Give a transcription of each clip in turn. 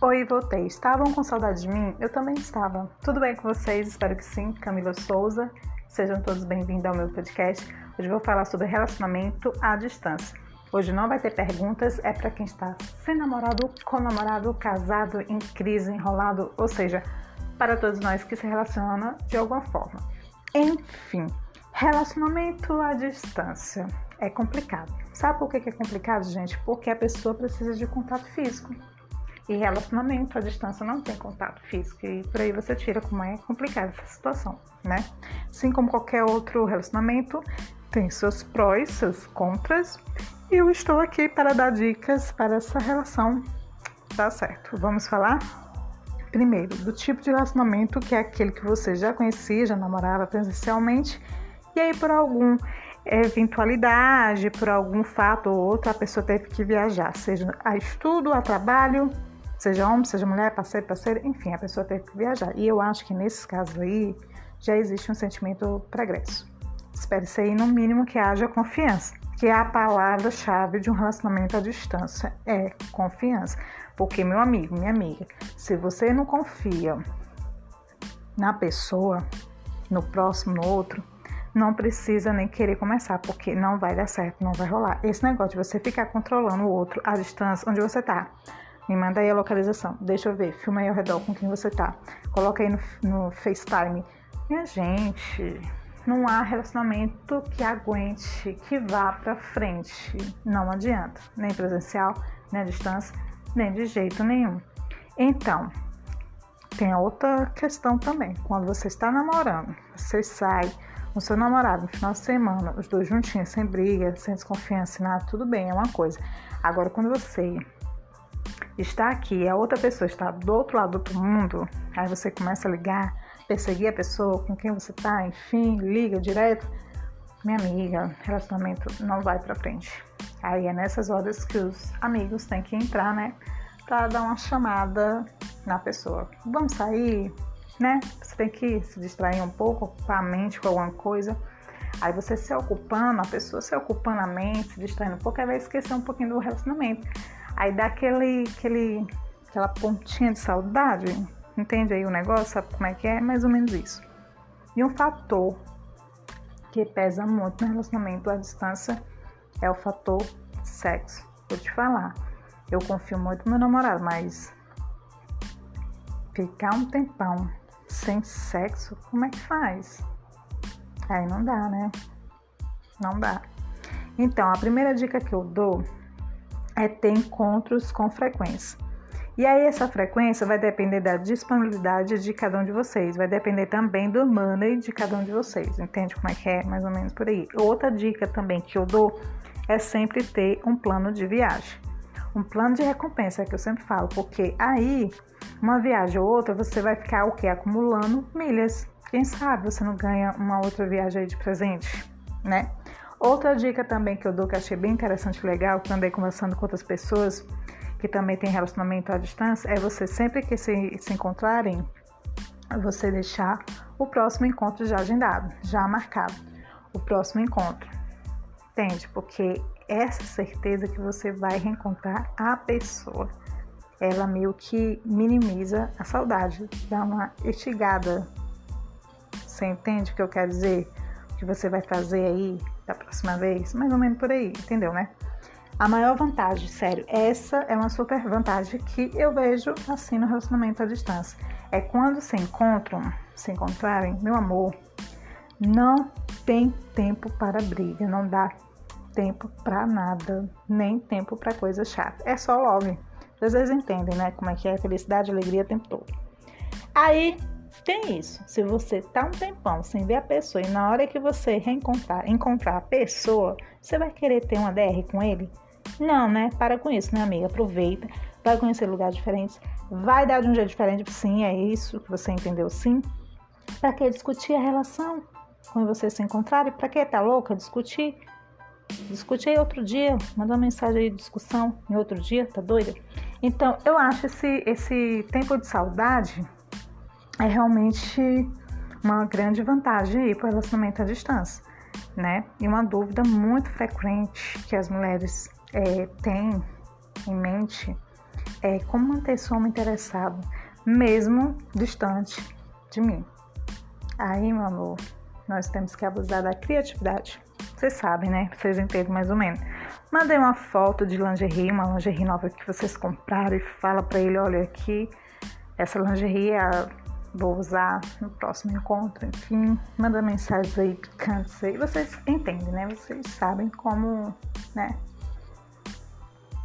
Oi, voltei. Estavam com saudade de mim? Eu também estava. Tudo bem com vocês? Espero que sim. Camila Souza. Sejam todos bem-vindos ao meu podcast. Hoje vou falar sobre relacionamento à distância. Hoje não vai ter perguntas, é para quem está sem namorado, com namorado, casado, em crise, enrolado, ou seja, para todos nós que se relacionam de alguma forma. Enfim, relacionamento à distância é complicado. Sabe por que é complicado, gente? Porque a pessoa precisa de contato físico. E relacionamento à distância não tem contato físico. E por aí você tira como é complicada essa situação, né? Assim como qualquer outro relacionamento, tem seus prós, seus contras. E eu estou aqui para dar dicas para essa relação dar certo. Vamos falar? Primeiro, do tipo de relacionamento que é aquele que você já conhecia, já namorava presencialmente, e aí por algum eventualidade, por algum fato ou outro, a pessoa teve que viajar, seja a estudo, a trabalho, seja homem, seja mulher, parceiro, parceira, enfim, a pessoa teve que viajar. E eu acho que nesses casos aí já existe um sentimento pregresso. Espere-se aí, no mínimo, que haja confiança, que é a palavra-chave de um relacionamento à distância, é confiança. Porque, meu amigo, minha amiga, se você não confia na pessoa, no próximo, no outro, não precisa nem querer começar, porque não vai dar certo, não vai rolar. Esse negócio de você ficar controlando o outro à distância, onde você tá, me manda aí a localização. Deixa eu ver. Filma aí ao redor com quem você tá. Coloca aí no, no FaceTime. Minha gente, não há relacionamento que aguente, que vá pra frente. Não adianta. Nem presencial, nem à distância, nem de jeito nenhum. Então, tem outra questão também. Quando você está namorando, você sai com seu namorado no final de semana, os dois juntinhos, sem briga, sem desconfiança, nada, tudo bem, é uma coisa. Agora, quando você está aqui e a outra pessoa está do outro lado do mundo, aí você começa a ligar, perseguir a pessoa com quem você está, enfim, liga direto. Minha amiga, relacionamento não vai para frente. Aí é nessas horas que os amigos têm que entrar, né? Pra dar uma chamada na pessoa. Vamos sair, né? Você tem que se distrair um pouco, ocupar a mente com alguma coisa. Aí você se ocupando, a pessoa se ocupando a mente, se distraindo um pouco, aí vai esquecer um pouquinho do relacionamento. Aí dá aquele, aquele, aquela pontinha de saudade, entende aí o negócio? Sabe como é que é? Mais ou menos isso. E um fator que pesa muito no relacionamento à distância é o fator sexo. Vou te falar, eu confio muito no meu namorado, mas ficar um tempão sem sexo, como é que faz? Aí não dá, né? Não dá. Então, a primeira dica que eu dou é ter encontros com frequência. E aí essa frequência vai depender da disponibilidade de cada um de vocês, vai depender também do money de cada um de vocês. Entende como é que é? Mais ou menos por aí. Outra dica também que eu dou é sempre ter um plano de viagem. Um plano de recompensa é que eu sempre falo, porque aí uma viagem ou outra você vai ficar o que acumulando milhas. Quem sabe você não ganha uma outra viagem aí de presente, né? Outra dica também que eu dou que achei bem interessante e legal, que andei conversando com outras pessoas que também têm relacionamento à distância, é você sempre que se, se encontrarem, você deixar o próximo encontro já agendado, já marcado. O próximo encontro. Entende? Porque essa certeza que você vai reencontrar a pessoa, ela meio que minimiza a saudade, dá uma estigada. Você entende o que eu quero dizer? O que você vai fazer aí da próxima vez, mais ou menos por aí, entendeu, né? A maior vantagem, sério, essa é uma super vantagem que eu vejo assim no relacionamento à distância. É quando se encontram, se encontrarem, meu amor, não tem tempo para briga, não dá tempo para nada, nem tempo para coisa chata. É só love. Vocês entendem, né? Como é que é felicidade, alegria tempo todo. Aí tem isso. Se você tá um tempão sem ver a pessoa e na hora que você reencontrar, encontrar a pessoa, você vai querer ter uma DR com ele? Não, né? Para com isso, né, amiga? Aproveita, vai conhecer lugares diferentes, vai dar de um jeito diferente. Sim, é isso que você entendeu, sim. Para que discutir a relação? Quando vocês se encontrarem, para que tá louca discutir? Discute aí outro dia, manda uma mensagem aí de discussão em outro dia, tá doida? Então, eu acho esse, esse tempo de saudade é realmente uma grande vantagem para o relacionamento à distância, né? E uma dúvida muito frequente que as mulheres é, têm em mente é como manter esse homem interessado, mesmo distante de mim. Aí, meu amor, nós temos que abusar da criatividade. Vocês sabem, né? Vocês entendem mais ou menos. Mandei uma foto de lingerie, uma lingerie nova que vocês compraram e fala para ele, olha aqui, essa lingerie é vou usar no próximo encontro, enfim, manda mensagens aí picantes aí. Vocês entendem, né? Vocês sabem como, né?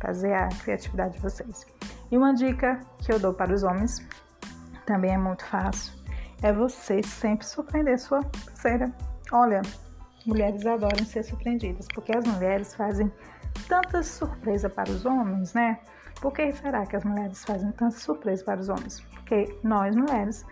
Fazer a criatividade de vocês. E uma dica que eu dou para os homens, também é muito fácil, é você sempre surpreender sua parceira. Olha, mulheres adoram ser surpreendidas, porque as mulheres fazem tanta surpresa para os homens, né? Por que será que as mulheres fazem tanta surpresa para os homens? Porque nós, mulheres,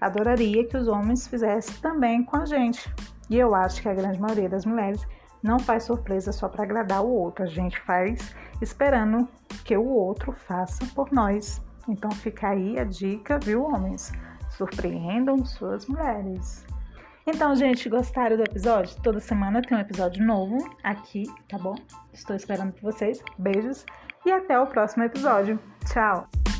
adoraria que os homens fizessem também com a gente. E eu acho que a grande maioria das mulheres não faz surpresa só para agradar o outro, a gente faz esperando que o outro faça por nós. Então fica aí a dica, viu, homens? Surpreendam suas mulheres. Então, gente, gostaram do episódio? Toda semana tem um episódio novo aqui, tá bom? Estou esperando por vocês. Beijos e até o próximo episódio. Tchau!